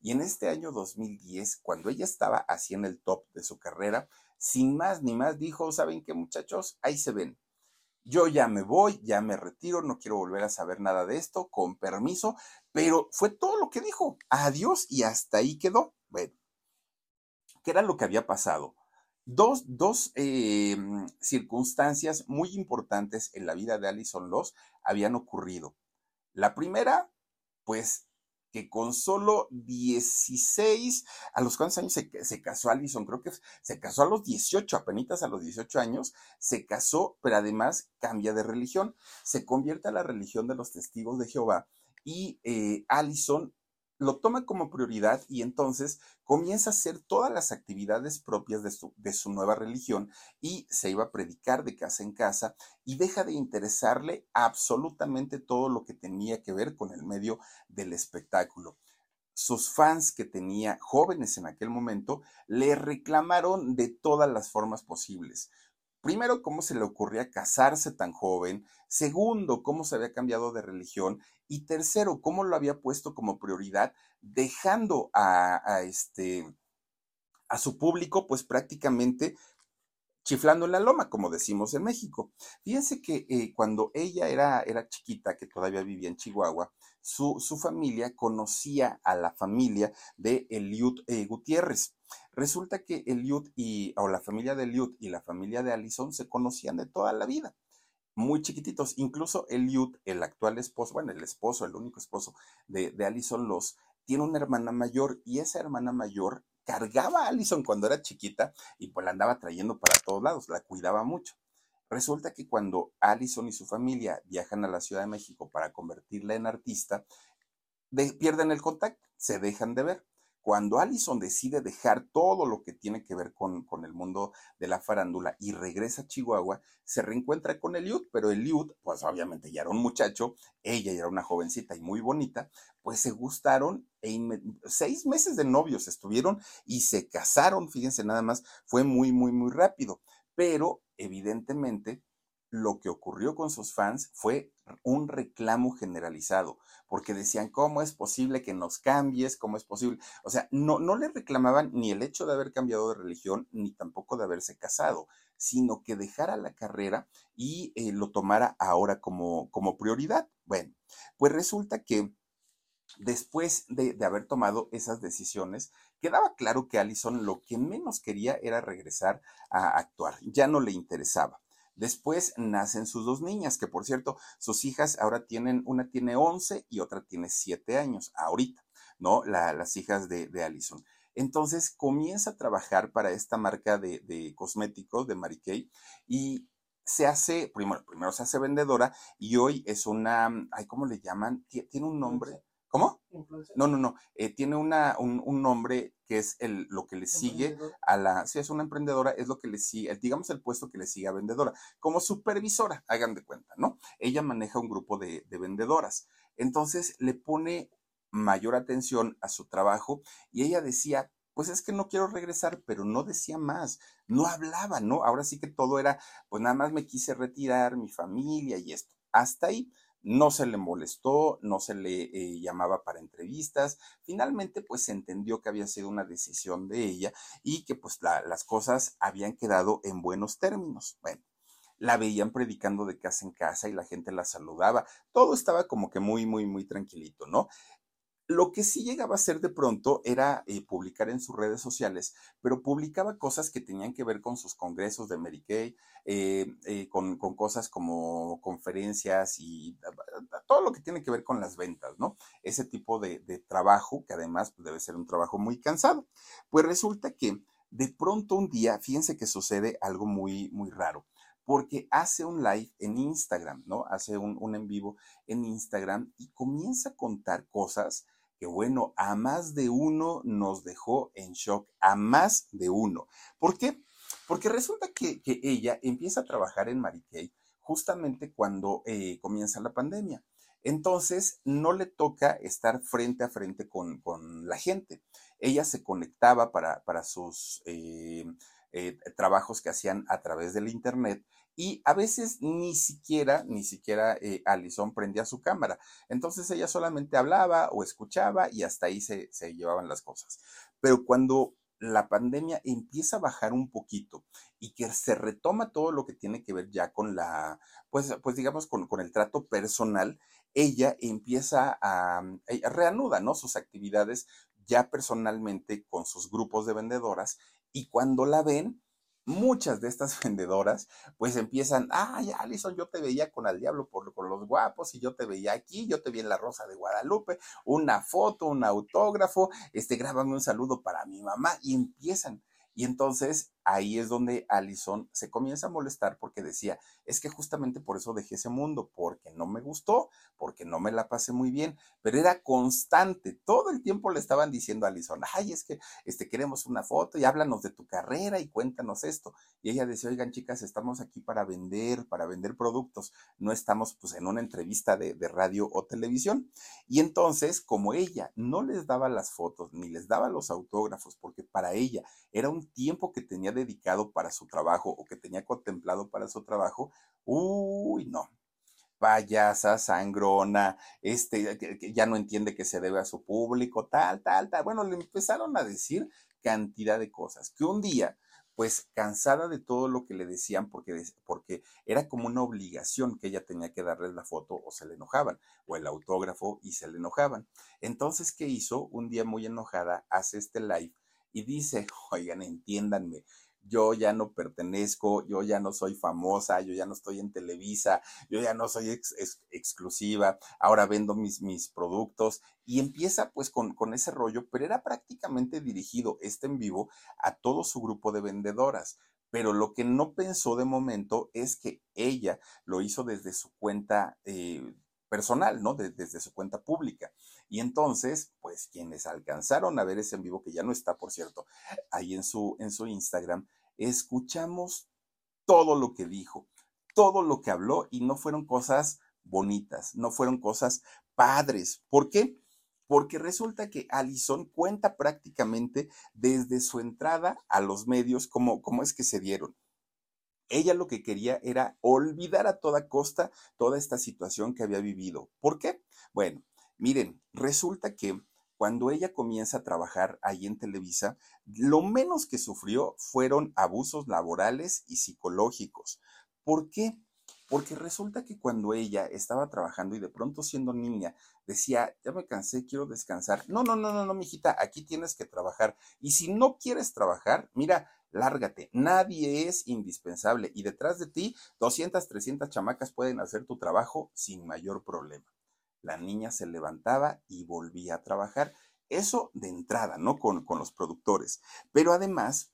Y en este año 2010, cuando ella estaba así en el top de su carrera, sin más ni más dijo, ¿saben qué muchachos? Ahí se ven. Yo ya me voy, ya me retiro, no quiero volver a saber nada de esto, con permiso, pero fue todo lo que dijo. Adiós y hasta ahí quedó. Bueno, ¿qué era lo que había pasado? Dos, dos eh, circunstancias muy importantes en la vida de Alison Loss habían ocurrido. La primera, pues que con solo 16, ¿a los cuántos años se, se, casó Alison? Creo que se casó a los 18, apenas a los 18 años, se casó, pero además cambia de religión, se convierte a la religión de los testigos de Jehová y eh, Allison lo toma como prioridad y entonces comienza a hacer todas las actividades propias de su, de su, nueva religión y se iba a predicar de casa en casa y deja de interesarle absolutamente todo lo que tenía que ver con el medio del espectáculo. Sus fans que tenía jóvenes en aquel momento le reclamaron de todas las formas posibles primero, cómo se le ocurría casarse tan joven, segundo, cómo se había cambiado de religión y tercero, cómo lo había puesto como prioridad, dejando a, este a su público, pues prácticamente chiflando en la loma, como decimos en México. Fíjense que eh, cuando ella era, era chiquita, que todavía vivía en Chihuahua, su, su familia conocía a la familia de Eliud eh, Gutiérrez. Resulta que Eliud y, o la familia de Eliud y la familia de Allison se conocían de toda la vida muy chiquititos. Incluso Eliud, el actual esposo, bueno, el esposo, el único esposo de, Allison Los, tiene una hermana mayor y esa hermana mayor cargaba a Allison cuando era chiquita y pues la andaba trayendo para todos lados, la cuidaba mucho. Resulta que cuando Allison y su familia viajan a la Ciudad de México para convertirla en artista, pierden el contacto, se dejan de ver. Cuando Allison decide dejar todo lo que tiene que ver con, con, el mundo de la farándula y regresa a Chihuahua, se reencuentra con Eliud, pero Eliud, pues obviamente ya era un muchacho, ella ya era una jovencita y muy bonita, pues se gustaron e seis meses de novios estuvieron y se casaron, fíjense nada más, fue muy, muy, muy rápido, pero evidentemente lo que ocurrió con sus fans fue un reclamo generalizado, porque decían, ¿cómo es posible que nos cambies? ¿Cómo es posible? O sea, no, no le reclamaban ni el hecho de haber cambiado de religión, ni tampoco de haberse casado, sino que dejara la carrera y eh, lo tomara ahora como, como prioridad. Bueno, pues resulta que después de, de, haber tomado esas decisiones, quedaba claro que Allison lo que menos quería era regresar a actuar, ya no le interesaba. Después nacen sus dos niñas, que por cierto, sus hijas ahora tienen, una tiene 11 y otra tiene 7 años, ahorita, ¿no? las hijas de, de Allison. Entonces comienza a trabajar para esta marca de, de cosméticos de Mary Kay y se hace, primero, primero se hace vendedora y hoy es una, ¿cómo le llaman? Tiene un nombre. ¿Cómo? No, no, no. Eh, tiene una, un, nombre que es el, lo que le sigue a la. Si es una emprendedora, es lo que le sigue, digamos el puesto que le sigue a vendedora, como supervisora, hagan de cuenta, ¿no? Ella maneja un grupo de, de vendedoras. Entonces le pone mayor atención a su trabajo y ella decía, pues es que no quiero regresar, pero no decía más, no hablaba, ¿no? Ahora sí que todo era, pues nada más me quise retirar, mi familia y esto. Hasta ahí no se le molestó, no se le eh, llamaba para entrevistas. Finalmente, pues se entendió que había sido una decisión de ella y que pues las cosas habían quedado en buenos términos. Bueno, la veían predicando de casa en casa y la gente la saludaba. Todo estaba como que muy, muy, muy tranquilito, ¿no? Lo que sí llegaba a hacer de pronto era eh, publicar en sus redes sociales, pero publicaba cosas que tenían que ver con sus congresos de Mary Kay, eh, eh, con, cosas como conferencias y todo lo que tiene que ver con las ventas, ¿no? Ese tipo de, trabajo, que además pues, debe ser un trabajo muy cansado. Pues resulta que de pronto un día, fíjense que sucede algo muy, muy raro porque hace un live en Instagram, ¿no? Hace un, un, en vivo en Instagram y comienza a contar cosas que bueno, a más de uno nos dejó en shock, a más de uno. ¿Por qué? Porque resulta que, ella empieza a trabajar en Mary Kay justamente cuando eh, comienza la pandemia. Entonces, no le toca estar frente a frente con, la gente. Ella se conectaba para, para sus eh, eh, trabajos que hacían a través del Internet y a veces ni siquiera, ni siquiera eh, Alison prendía su cámara. Entonces ella solamente hablaba o escuchaba y hasta ahí se, se llevaban las cosas. Pero cuando la pandemia empieza a bajar un poquito y que se retoma todo lo que tiene que ver ya con la, pues, pues digamos, con, con el trato personal, ella empieza a, a reanuda, ¿no? Sus actividades ya personalmente con sus grupos de vendedoras y cuando la ven, muchas de estas vendedoras pues empiezan, ay, Alison, yo te veía con al diablo por, por, los guapos y yo te veía aquí, yo te vi en la Rosa de Guadalupe, una foto, un autógrafo, este, grábame un saludo para mi mamá y empiezan. Y entonces ahí es donde Allison se comienza a molestar porque decía, es que justamente por eso dejé ese mundo, porque no me gustó, porque no me la pasé muy bien, pero era constante, todo el tiempo le estaban diciendo a Allison, ay, es que este, queremos una foto y háblanos de tu carrera y cuéntanos esto. Y ella decía, oigan chicas, estamos aquí para vender, para vender productos, no estamos pues en una entrevista de, de radio o televisión. Y entonces, como ella no les daba las fotos ni les daba los autógrafos, porque para ella era un tiempo que tenía dedicado para su trabajo o que tenía contemplado para su trabajo, uy, no, payasa, sangrona, este, que ya no entiende que se debe a su público, tal, tal, tal. Bueno, le empezaron a decir cantidad de cosas, que un día, pues cansada de todo lo que le decían, porque, porque era como una obligación que ella tenía que darles la foto o se le enojaban, o el autógrafo y se le enojaban. Entonces, ¿qué hizo? Un día muy enojada, hace este live y dice, oigan, entiéndanme, yo ya no pertenezco, yo ya no soy famosa, yo ya no estoy en Televisa, yo ya no soy exclusiva, ahora vendo mis, mis productos y empieza pues con, con ese rollo, pero era prácticamente dirigido este en vivo a todo su grupo de vendedoras. Pero lo que no pensó de momento es que ella lo hizo desde su cuenta eh, personal, ¿no? desde su cuenta pública. Y entonces, pues quienes alcanzaron a ver ese en vivo, que ya no está, por cierto, ahí en su, en su Instagram, escuchamos todo lo que dijo, todo lo que habló y no fueron cosas bonitas, no fueron cosas padres. ¿Por qué? Porque resulta que Allison cuenta prácticamente desde su entrada a los medios cómo, cómo es que se dieron. Ella lo que quería era olvidar a toda costa toda esta situación que había vivido. ¿Por qué? Bueno, miren, resulta que cuando ella comienza a trabajar ahí en Televisa, lo menos que sufrió fueron abusos laborales y psicológicos. ¿Por qué? Porque resulta que cuando ella estaba trabajando y de pronto siendo niña decía, ya me cansé, quiero descansar. No, no, no, no, no, mijita, aquí tienes que trabajar. Y si no quieres trabajar, mira, lárgate. Nadie es indispensable. Y detrás de ti, 200, 300 chamacas pueden hacer tu trabajo sin mayor problema. La niña se levantaba y volvía a trabajar. Eso de entrada, ¿no? Con, con los productores. Pero además,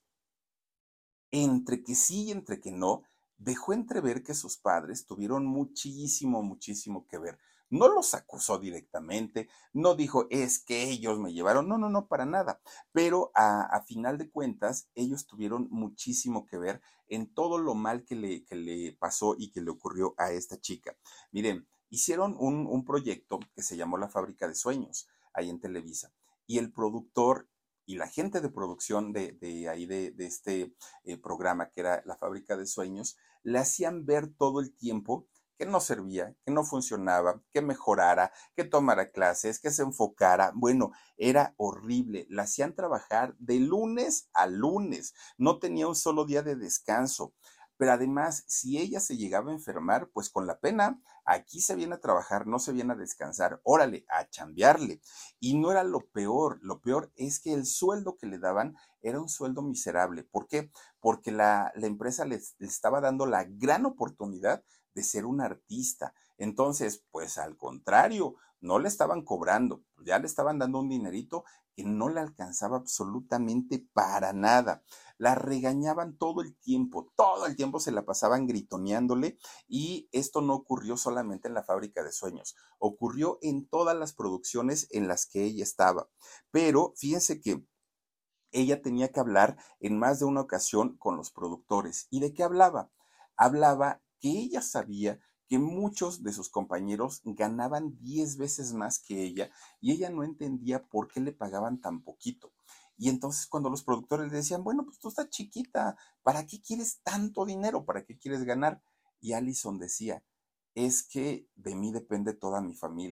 entre que sí y entre que no, dejó entrever que sus padres tuvieron muchísimo, muchísimo que ver. No los acusó directamente, no dijo es que ellos me llevaron, no, no, no, para nada. Pero a, final de cuentas, ellos tuvieron muchísimo que ver en todo lo mal que le, que le pasó y que le ocurrió a esta chica. Miren, hicieron un, proyecto que se llamó La Fábrica de Sueños, ahí en Televisa. Y el productor y la gente de producción de, ahí de, este eh, programa que era La Fábrica de Sueños, le hacían ver todo el tiempo que no servía, que no funcionaba, que mejorara, que tomara clases, que se enfocara. Bueno, era horrible. La hacían trabajar de lunes a lunes. No tenía un solo día de descanso. Pero además, si ella se llegaba a enfermar, pues con la pena, aquí se viene a trabajar, no se viene a descansar, órale, a chambearle. Y no era lo peor, lo peor es que el sueldo que le daban era un sueldo miserable. ¿Por qué? Porque la, empresa les, estaba dando la gran oportunidad de ser un artista. Entonces, pues al contrario, no le estaban cobrando, ya le estaban dando un dinerito que no le alcanzaba absolutamente para nada la regañaban todo el tiempo, todo el tiempo se la pasaban gritoneándole y esto no ocurrió solamente en la fábrica de sueños, ocurrió en todas las producciones en las que ella estaba. Pero fíjense que ella tenía que hablar en más de una ocasión con los productores. ¿Y de qué hablaba? Hablaba que ella sabía que muchos de sus compañeros ganaban 10 veces más que ella y ella no entendía por qué le pagaban tan poquito. Y entonces cuando los productores le decían, bueno, pues tú estás chiquita, ¿para qué quieres tanto dinero? ¿Para qué quieres ganar? Y Allison decía, es que de mí depende toda mi familia.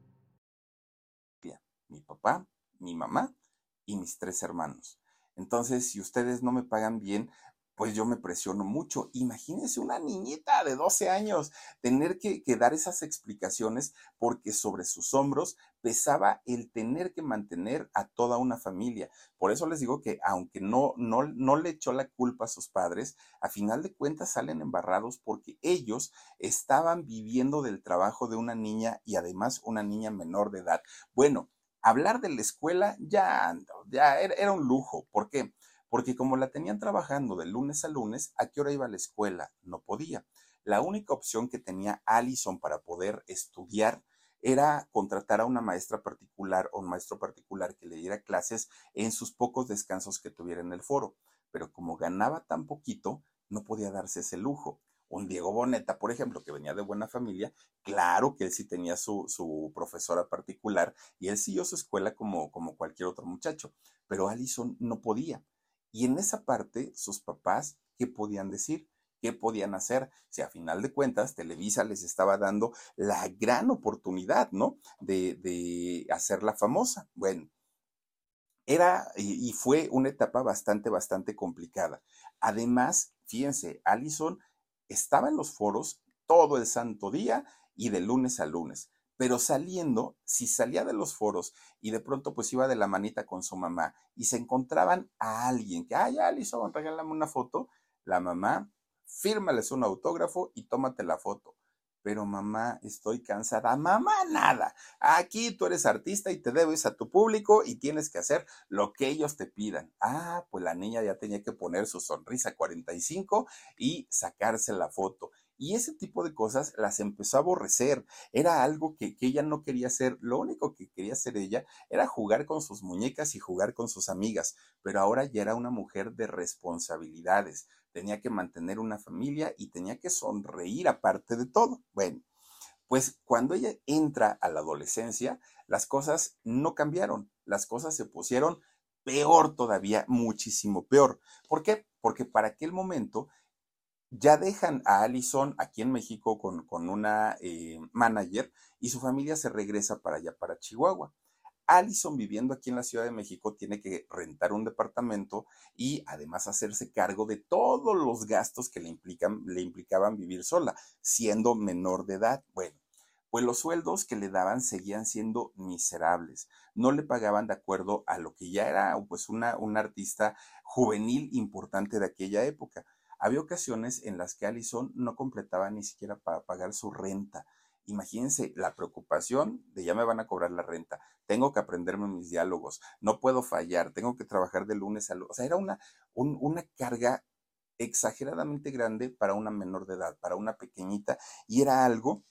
Mi papá, mi mamá y mis tres hermanos. Entonces, si ustedes no me pagan bien, pues yo me presiono mucho. Imagínense una niñita de 12 años tener que, dar esas explicaciones porque sobre sus hombros pesaba el tener que mantener a toda una familia. Por eso les digo que aunque no, no, no le echó la culpa a sus padres, a final de cuentas salen embarrados porque ellos estaban viviendo del trabajo de una niña y además una niña menor de edad. Bueno, hablar de la escuela ya, ya era, era un lujo. ¿Por qué? porque como la tenían trabajando de lunes a lunes, ¿a qué hora iba a la escuela? No podía. La única opción que tenía Allison para poder estudiar era contratar a una maestra particular o un maestro particular que le diera clases en sus pocos descansos que tuviera en el foro. Pero como ganaba tan poquito, no podía darse ese lujo. Un Diego Boneta, por ejemplo, que venía de buena familia, claro que él sí tenía su, su profesora particular y él siguió su escuela como, como cualquier otro muchacho, pero Allison no podía. Y en esa parte, sus papás, ¿qué podían decir? ¿Qué podían hacer? Si a final de cuentas Televisa les estaba dando la gran oportunidad, ¿no? De, de hacerla famosa. Bueno, era y, fue una etapa bastante, bastante complicada. Además, fíjense, Allison estaba en los foros todo el santo día y de lunes a lunes. Pero saliendo, si salía de los foros y de pronto pues iba de la manita con su mamá y se encontraban a alguien que, ay, Allison, regálame una foto, la mamá fírmales un autógrafo y tómate la foto. Pero mamá, estoy cansada. Mamá, nada. Aquí tú eres artista y te debes a tu público y tienes que hacer lo que ellos te pidan. Ah, pues la niña ya tenía que poner su sonrisa 45 y sacarse la foto. Y ese tipo de cosas las empezó a aborrecer. Era algo que, que, ella no quería hacer. Lo único que quería hacer ella era jugar con sus muñecas y jugar con sus amigas. Pero ahora ya era una mujer de responsabilidades tenía que mantener una familia y tenía que sonreír aparte de todo. Bueno, pues cuando ella entra a la adolescencia, las cosas no cambiaron, las cosas se pusieron peor todavía, muchísimo peor. ¿Por qué? Porque para aquel momento ya dejan a Allison aquí en México con, con una eh, manager y su familia se regresa para allá, para Chihuahua. Allison viviendo aquí en la Ciudad de México tiene que rentar un departamento y además hacerse cargo de todos los gastos que le, implican, le implicaban vivir sola, siendo menor de edad. Bueno, pues los sueldos que le daban seguían siendo miserables. No le pagaban de acuerdo a lo que ya era pues una, una artista juvenil importante de aquella época. Había ocasiones en las que Allison no completaba ni siquiera para pagar su renta. Imagínense la preocupación de ya me van a cobrar la renta, tengo que aprenderme mis diálogos, no puedo fallar, tengo que trabajar de lunes a lunes. O sea, era una, una carga exageradamente grande para una menor de edad, para una pequeñita, y era algo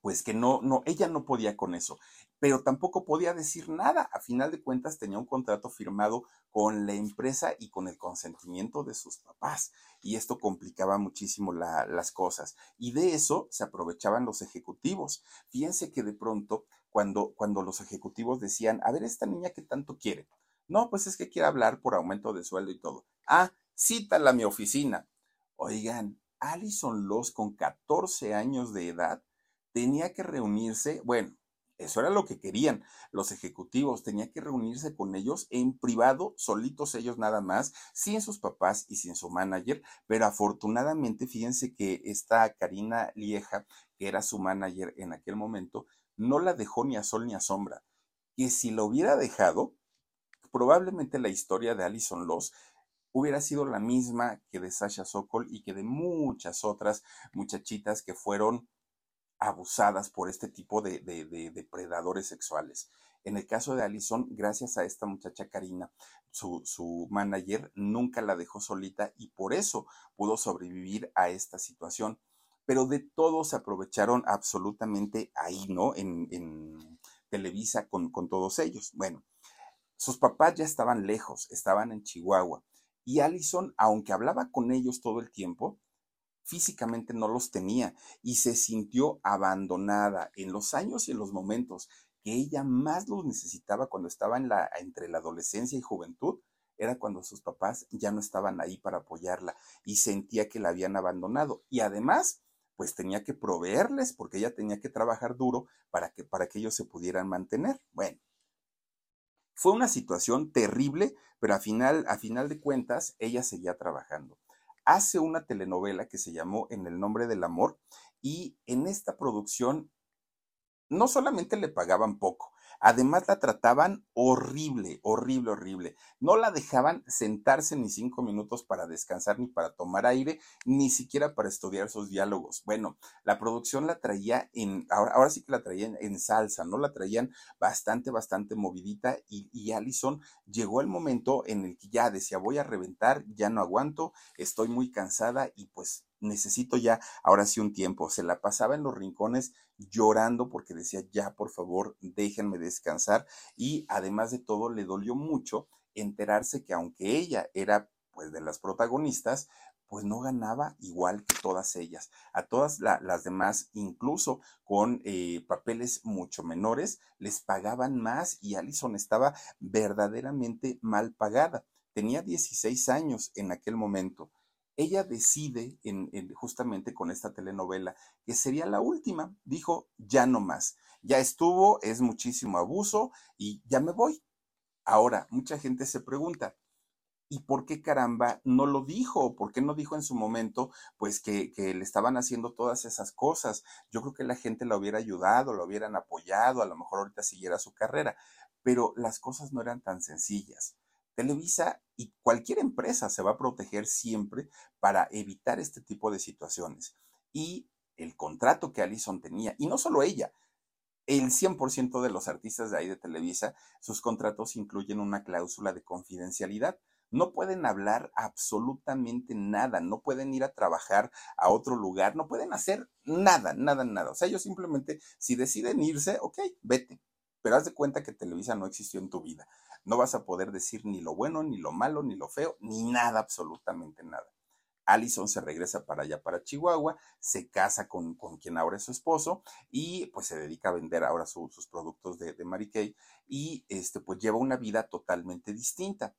pues que no, no, ella no podía con eso pero tampoco podía decir nada. A final de cuentas tenía un contrato firmado con la empresa y con el consentimiento de sus papás. Y esto complicaba muchísimo las cosas. Y de eso se aprovechaban los ejecutivos. Fíjense que de pronto, cuando, cuando los ejecutivos decían, a ver, esta niña que tanto quiere. No, pues es que quiere hablar por aumento de sueldo y todo. Ah, cítala a mi oficina. Oigan, Alison Loss con 14 años de edad tenía que reunirse, bueno, eso era lo que querían los ejecutivos. Tenía que reunirse con ellos en privado, solitos ellos nada más, sin sus papás y sin su manager. Pero afortunadamente, fíjense que esta Karina Lieja, que era su manager en aquel momento, no la dejó ni a sol ni a sombra. Que si lo hubiera dejado, probablemente la historia de Alison Loss hubiera sido la misma que de Sasha Sokol y que de muchas otras muchachitas que fueron abusadas por este tipo de, depredadores sexuales. En el caso de Allison, gracias a esta muchacha Karina, su, su, manager nunca la dejó solita y por eso pudo sobrevivir a esta situación. Pero de todo se aprovecharon absolutamente ahí, ¿no? En, en Televisa con, con todos ellos. Bueno, sus papás ya estaban lejos, estaban en Chihuahua. Y Allison, aunque hablaba con ellos todo el tiempo, físicamente no los tenía y se sintió abandonada en los años y en los momentos que ella más los necesitaba cuando estaba entre la adolescencia y juventud, era cuando sus papás ya no estaban ahí para apoyarla y sentía que la habían abandonado. Y además, pues tenía que proveerles porque ella tenía que trabajar duro para que, para que ellos se pudieran mantener. Bueno, fue una situación terrible, pero a final, a final de cuentas, ella seguía trabajando hace una telenovela que se llamó En el nombre del amor y en esta producción no solamente le pagaban poco, Además la trataban horrible, horrible, horrible. No la dejaban sentarse ni cinco minutos para descansar, ni para tomar aire, ni siquiera para estudiar sus diálogos. Bueno, la producción la traía en, ahora, ahora sí que la traían en salsa, ¿no? La traían bastante, bastante movidita y, y Allison llegó el momento en el que ya decía, voy a reventar, ya no aguanto, estoy muy cansada y pues necesito ya, ahora sí un tiempo. Se la pasaba en los rincones llorando porque decía, ya, por favor, déjenme descansar. Y además de todo, le dolió mucho enterarse que aunque ella era pues de las protagonistas, pues no ganaba igual que todas ellas. A todas las demás, incluso con eh, papeles mucho menores, les pagaban más y Allison estaba verdaderamente mal pagada. Tenía 16 años en aquel momento ella decide en, justamente con esta telenovela que sería la última. Dijo, ya no más. Ya estuvo, es muchísimo abuso y ya me voy. Ahora, mucha gente se pregunta, ¿y por qué caramba no lo dijo? ¿Por qué no dijo en su momento, pues, que, que, le estaban haciendo todas esas cosas? Yo creo que la gente la hubiera ayudado, la hubieran apoyado, a lo mejor ahorita siguiera su carrera, pero las cosas no eran tan sencillas. Televisa y cualquier empresa se va a proteger siempre para evitar este tipo de situaciones. Y el contrato que Allison tenía, y no solo ella, el 100% de los artistas de ahí de Televisa, sus contratos incluyen una cláusula de confidencialidad. No pueden hablar absolutamente nada, no pueden ir a trabajar a otro lugar, no pueden hacer nada, nada, nada. O sea, ellos simplemente, si deciden irse, ok, vete. Pero haz de cuenta que Televisa no existió en tu vida. No vas a poder decir ni lo bueno, ni lo malo, ni lo feo, ni nada, absolutamente nada. Allison se regresa para allá, para Chihuahua, se casa con, con, quien ahora es su esposo y pues se dedica a vender ahora sus productos de, de Mary Kay y este, pues lleva una vida totalmente distinta.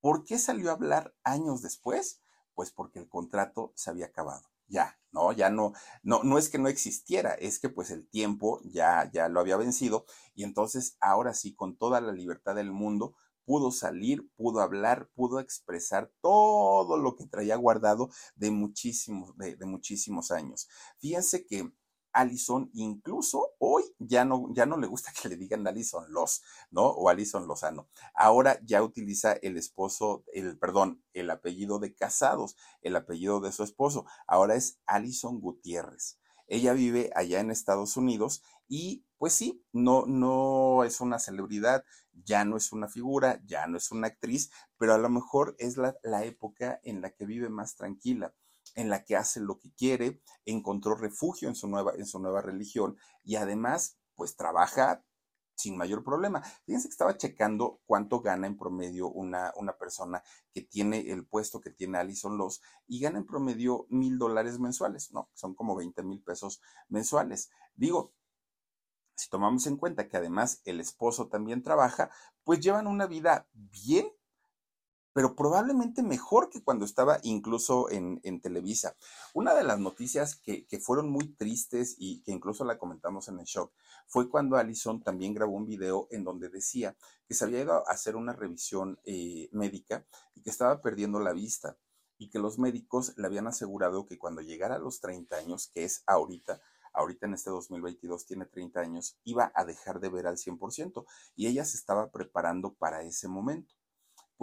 ¿Por qué salió a hablar años después? Pues porque el contrato se había acabado ya, ¿no? Ya no, no, no es que no existiera, es que pues el tiempo ya, ya lo había vencido y entonces ahora sí, con toda la libertad del mundo, pudo salir, pudo hablar, pudo expresar todo lo que traía guardado de muchísimos, de, de muchísimos años. Fíjense que Alison, incluso hoy ya no, ya no le gusta que le digan Alison Los, ¿no? O Alison Lozano. Ahora ya utiliza el esposo, el, perdón, el apellido de casados, el apellido de su esposo. Ahora es Alison Gutiérrez. Ella vive allá en Estados Unidos y pues sí, no, no es una celebridad, ya no es una figura, ya no es una actriz, pero a lo mejor es la, la época en la que vive más tranquila en la que hace lo que quiere, encontró refugio en su nueva, en su nueva religión y además, pues trabaja sin mayor problema. Fíjense que estaba checando cuánto gana en promedio una, una persona que tiene el puesto que tiene Alison Loss y gana en promedio mil dólares mensuales, ¿no? Son como 20 mil pesos mensuales. Digo, si tomamos en cuenta que además el esposo también trabaja, pues llevan una vida bien pero probablemente mejor que cuando estaba incluso en, Televisa. Una de las noticias que, fueron muy tristes y que incluso la comentamos en el shock fue cuando Allison también grabó un video en donde decía que se había ido a hacer una revisión eh, médica y que estaba perdiendo la vista y que los médicos le habían asegurado que cuando llegara a los 30 años, que es ahorita, ahorita en este 2022 tiene 30 años, iba a dejar de ver al 100% y ella se estaba preparando para ese momento.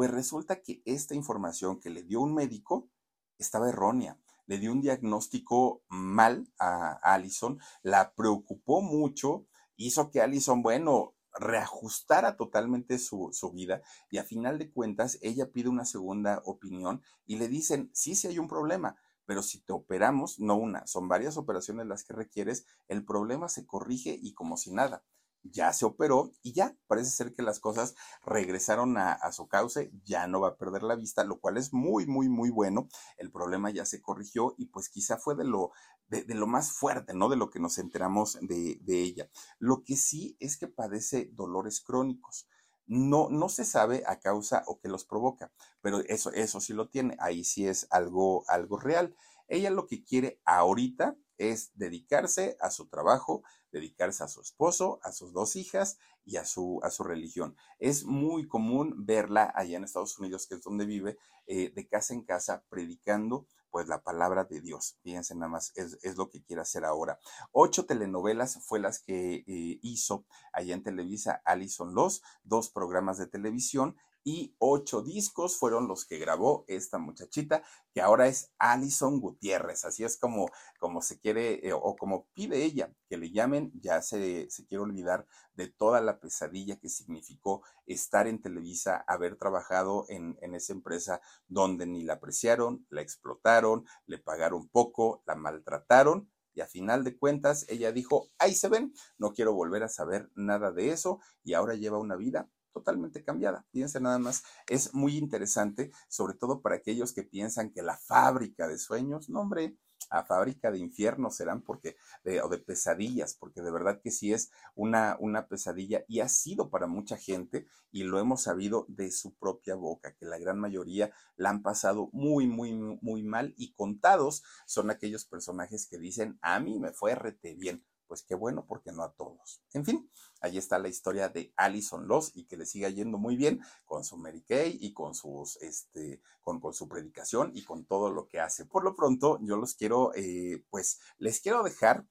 Pues resulta que esta información que le dio un médico estaba errónea. Le dio un diagnóstico mal a Allison, la preocupó mucho, hizo que Allison, bueno, reajustara totalmente su, su, vida y a final de cuentas ella pide una segunda opinión y le dicen, sí, sí hay un problema, pero si te operamos, no una, son varias operaciones las que requieres, el problema se corrige y como si nada ya se operó y ya parece ser que las cosas regresaron a, su cauce, ya no va a perder la vista, lo cual es muy, muy, muy bueno. El problema ya se corrigió y pues quizá fue de lo, de, lo más fuerte, ¿no? De lo que nos enteramos de, ella. Lo que sí es que padece dolores crónicos. No, no se sabe a causa o qué los provoca, pero eso, eso sí lo tiene. Ahí sí es algo, algo real. Ella lo que quiere ahorita es dedicarse a su trabajo, dedicarse a su esposo, a sus dos hijas y a su, a su religión. Es muy común verla allá en Estados Unidos, que es donde vive, eh, de casa en casa, predicando pues la palabra de Dios. Fíjense nada más, es, lo que quiere hacer ahora. Ocho telenovelas fue las que eh, hizo allá en Televisa Alison Loss, dos programas de televisión y ocho discos fueron los que grabó esta muchachita, que ahora es Alison Gutiérrez. Así es como, como se quiere eh, o como pide ella que le llamen, ya se, se quiere olvidar de toda la pesadilla que significó estar en Televisa, haber trabajado en, en esa empresa donde ni la apreciaron, la explotaron, le pagaron poco, la maltrataron y a final de cuentas ella dijo, ahí se ven, no quiero volver a saber nada de eso y ahora lleva una vida totalmente cambiada. Fíjense nada más, es muy interesante, sobre todo para aquellos que piensan que la fábrica de sueños, no hombre, a fábrica de infiernos serán porque, o de pesadillas, porque de verdad que sí es una, una pesadilla y ha sido para mucha gente y lo hemos sabido de su propia boca, que la gran mayoría la han pasado muy, muy, muy mal y contados son aquellos personajes que dicen, a mí me fue rete bien pues qué bueno, porque no a todos. En fin, ahí está la historia de Alison Loss y que le siga yendo muy bien con su Mary Kay y con sus, este, con, con su predicación y con todo lo que hace. Por lo pronto, yo los quiero, eh, pues les quiero dejar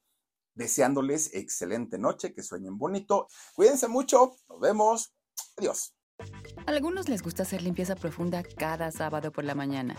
deseándoles excelente noche, que sueñen bonito. Cuídense mucho, nos vemos. Adiós. A algunos les gusta hacer limpieza profunda cada sábado por la mañana.